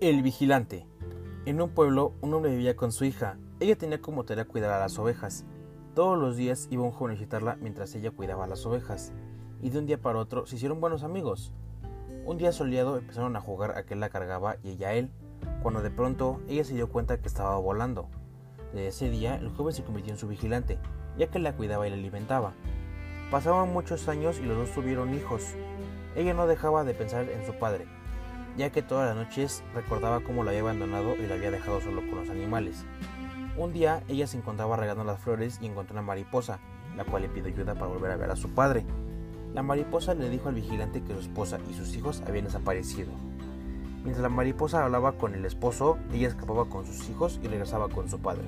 El vigilante. En un pueblo, un hombre vivía con su hija. Ella tenía como tarea cuidar a las ovejas. Todos los días iba un joven a visitarla mientras ella cuidaba a las ovejas. Y de un día para otro se hicieron buenos amigos. Un día soleado empezaron a jugar a que él la cargaba y ella a él, cuando de pronto ella se dio cuenta que estaba volando. Desde ese día el joven se convirtió en su vigilante, ya que la cuidaba y la alimentaba. Pasaban muchos años y los dos tuvieron hijos. Ella no dejaba de pensar en su padre, ya que todas las noches recordaba cómo lo había abandonado y lo había dejado solo con los animales. Un día ella se encontraba regando las flores y encontró una mariposa, la cual le pidió ayuda para volver a ver a su padre. La mariposa le dijo al vigilante que su esposa y sus hijos habían desaparecido. Mientras la mariposa hablaba con el esposo, ella escapaba con sus hijos y regresaba con su padre.